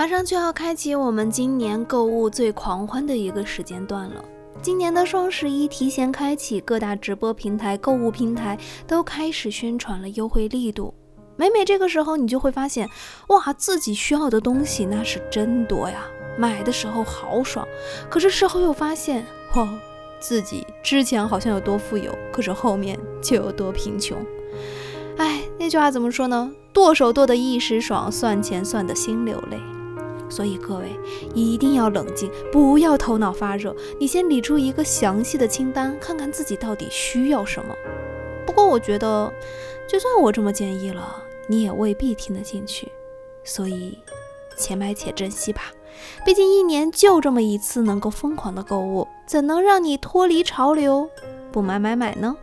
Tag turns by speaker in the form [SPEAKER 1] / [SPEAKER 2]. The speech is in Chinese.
[SPEAKER 1] 马上就要开启我们今年购物最狂欢的一个时间段了。今年的双十一提前开启，各大直播平台、购物平台都开始宣传了优惠力度。每每这个时候，你就会发现，哇，自己需要的东西那是真多呀！买的时候好爽，可是事后又发现，哇，自己之前好像有多富有，可是后面就有多贫穷。哎，那句话怎么说呢？剁手剁得一时爽，算钱算得心流泪。所以各位一定要冷静，不要头脑发热。你先理出一个详细的清单，看看自己到底需要什么。不过我觉得，就算我这么建议了，你也未必听得进去。所以，且买且珍惜吧。毕竟一年就这么一次能够疯狂的购物，怎能让你脱离潮流，不买买买呢？